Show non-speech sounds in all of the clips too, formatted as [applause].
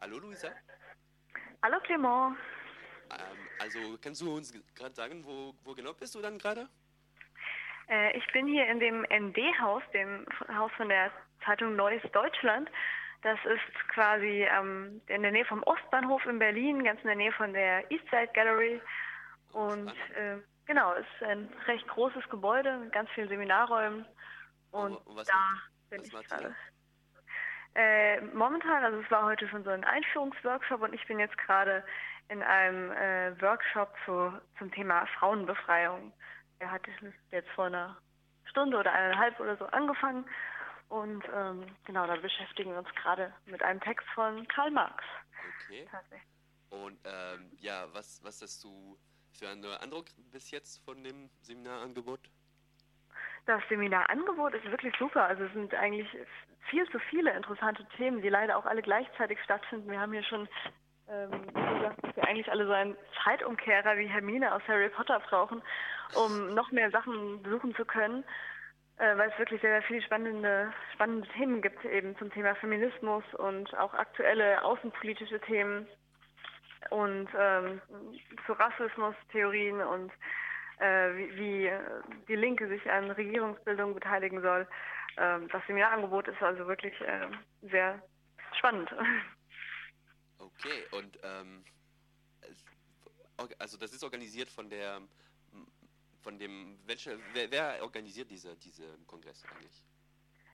Hallo Luisa. Hallo Clement. Ähm, also kannst du uns gerade sagen, wo, wo genau bist du dann gerade? Äh, ich bin hier in dem ND-Haus, dem Haus von der Zeitung Neues Deutschland. Das ist quasi ähm, in der Nähe vom Ostbahnhof in Berlin, ganz in der Nähe von der Eastside Gallery. Und äh, genau, es ist ein recht großes Gebäude mit ganz vielen Seminarräumen. Und Und was da macht- bin was ich gerade. Äh, momentan, also es war heute schon so ein Einführungsworkshop und ich bin jetzt gerade in einem äh, Workshop zu, zum Thema Frauenbefreiung. Er hat jetzt vor einer Stunde oder eineinhalb oder so angefangen und ähm, genau, da beschäftigen wir uns gerade mit einem Text von Karl Marx. Okay. Und ähm, ja, was, was hast du für einen Eindruck bis jetzt von dem Seminarangebot? Das Seminarangebot ist wirklich super. Also es sind eigentlich viel zu viele interessante Themen, die leider auch alle gleichzeitig stattfinden. Wir haben hier schon ähm, gesagt, dass wir eigentlich alle so einen Zeitumkehrer wie Hermine aus Harry Potter brauchen, um noch mehr Sachen besuchen zu können, äh, weil es wirklich sehr, sehr viele spannende, spannende Themen gibt, eben zum Thema Feminismus und auch aktuelle außenpolitische Themen und ähm, zu Rassismus-Theorien und wie, wie äh, die Linke sich an Regierungsbildung beteiligen soll. Ähm, das Seminarangebot ist also wirklich äh, sehr spannend. [laughs] Okay, und ähm, also das ist organisiert von der von dem welche wer, wer organisiert diese diese Kongress eigentlich?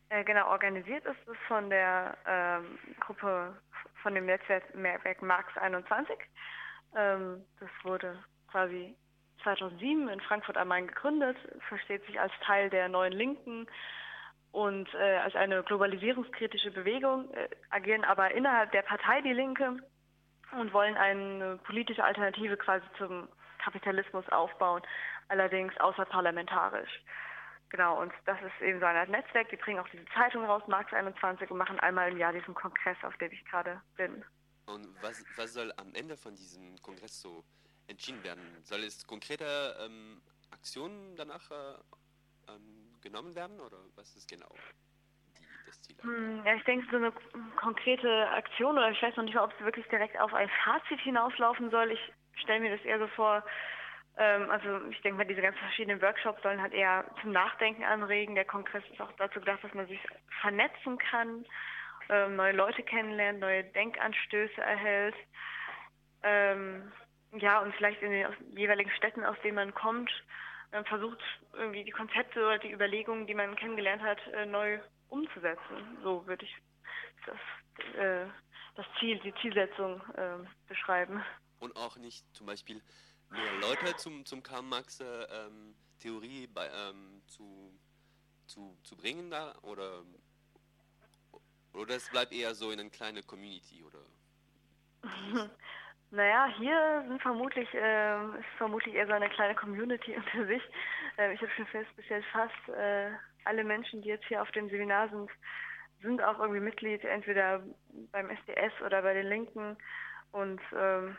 Äh, genau, organisiert ist es von der ähm, Gruppe, von dem Netzwerk Netzwerk Marx 21. Ähm, das wurde quasi 2007 in Frankfurt am Main gegründet, versteht sich als Teil der neuen Linken und äh, als eine globalisierungskritische Bewegung, äh, agieren aber innerhalb der Partei Die Linke und wollen eine politische Alternative quasi zum Kapitalismus aufbauen, allerdings außerparlamentarisch. Genau, und das ist eben so Art Netzwerk. Die bringen auch diese Zeitung raus, Marx 21, und machen einmal im Jahr diesen Kongress, auf dem ich gerade bin. Und was was soll am Ende von diesem Kongress so entschieden werden? Soll es konkrete ähm, Aktionen danach äh, ähm, genommen werden oder was ist genau die, das Ziel? Hm, ja, ich denke, so eine konkrete Aktion, oder ich weiß noch nicht mal, ob es wirklich direkt auf ein Fazit hinauslaufen soll. Ich stelle mir das eher so vor, ähm, also ich denke mal, diese ganzen verschiedenen Workshops sollen halt eher zum Nachdenken anregen. Der Kongress ist auch dazu gedacht, dass man sich vernetzen kann, ähm, neue Leute kennenlernt, neue Denkanstöße erhält. Ähm, ja, und vielleicht in den jeweiligen Städten, aus denen man kommt, äh, versucht irgendwie die Konzepte oder die Überlegungen, die man kennengelernt hat, äh, neu umzusetzen. So würde ich das, äh, das Ziel, die Zielsetzung äh, beschreiben. Und auch nicht zum Beispiel mehr Leute zum, zum Karl Marx äh, ähm, Theorie bei, ähm, zu, zu, zu bringen da oder oder es bleibt eher so in eine kleine Community oder [laughs] Naja, hier sind vermutlich, äh, ist vermutlich eher so eine kleine Community [laughs] unter sich. Äh, ich habe schon festgestellt, fast äh, alle Menschen, die jetzt hier auf dem Seminar sind, sind auch irgendwie Mitglied, entweder beim SDS oder bei den Linken und ähm,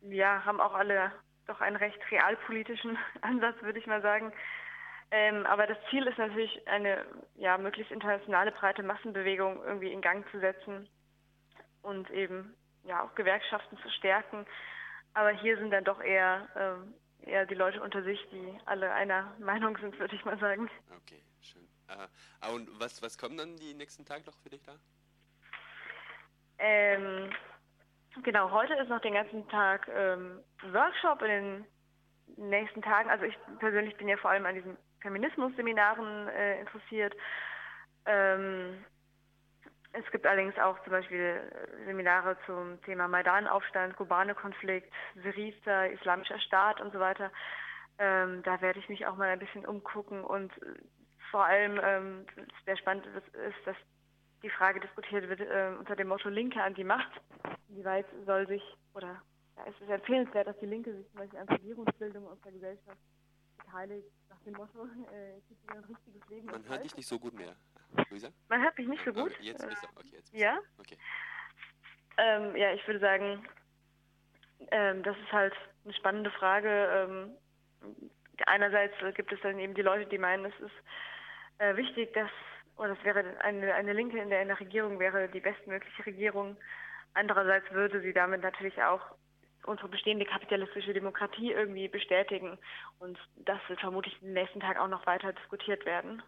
ja, haben auch alle doch einen recht realpolitischen [laughs] Ansatz, würde ich mal sagen. Ähm, aber das Ziel ist natürlich, eine ja, möglichst internationale breite Massenbewegung irgendwie in Gang zu setzen und eben ja auch Gewerkschaften zu stärken. Aber hier sind dann doch eher, ähm, eher die Leute unter sich, die alle einer [laughs] Meinung sind, würde ich mal sagen. okay, schön. Äh, und was, was kommt dann die nächsten Tage noch für dich da? Ähm, genau, heute ist noch den ganzen Tag ähm, Workshop in den nächsten Tagen. Also ich persönlich bin ja vor allem an diesen Feminismus-Seminaren äh, interessiert. Ähm, es gibt allerdings auch zum Beispiel äh, Seminare zum Thema Maidan-Aufstand, kubane Konflikt, Syriza, Islamischer Staat und so weiter. Ähm, da werde ich mich auch mal ein bisschen umgucken und äh, vor allem ähm, sehr spannend ist, dass die Frage diskutiert wird äh, unter dem Motto Linke an die Macht. Inwieweit soll sich, oder ja, es ist empfehlenswert, dass die Linke sich zum Beispiel an Regierungsbildung unserer Gesellschaft beteiligt, nach dem Motto, äh, es gibt ein richtiges Leben. Man hört dich nicht so gut mehr. Luisa? Man hört mich nicht so Ah, gut. okay, Jetzt du, okay, jetzt bist ja? Okay. Ähm, ja, ich würde sagen, ähm, das ist halt eine spannende Frage. Ähm, einerseits gibt es dann eben die Leute, die meinen, es ist äh, wichtig, dass, oder es wäre eine, eine Linke in der, in der Regierung wäre die bestmögliche Regierung. Andererseits würde sie damit natürlich auch unsere bestehende kapitalistische Demokratie irgendwie bestätigen. Und das wird vermutlich den nächsten Tagen auch noch weiter diskutiert werden.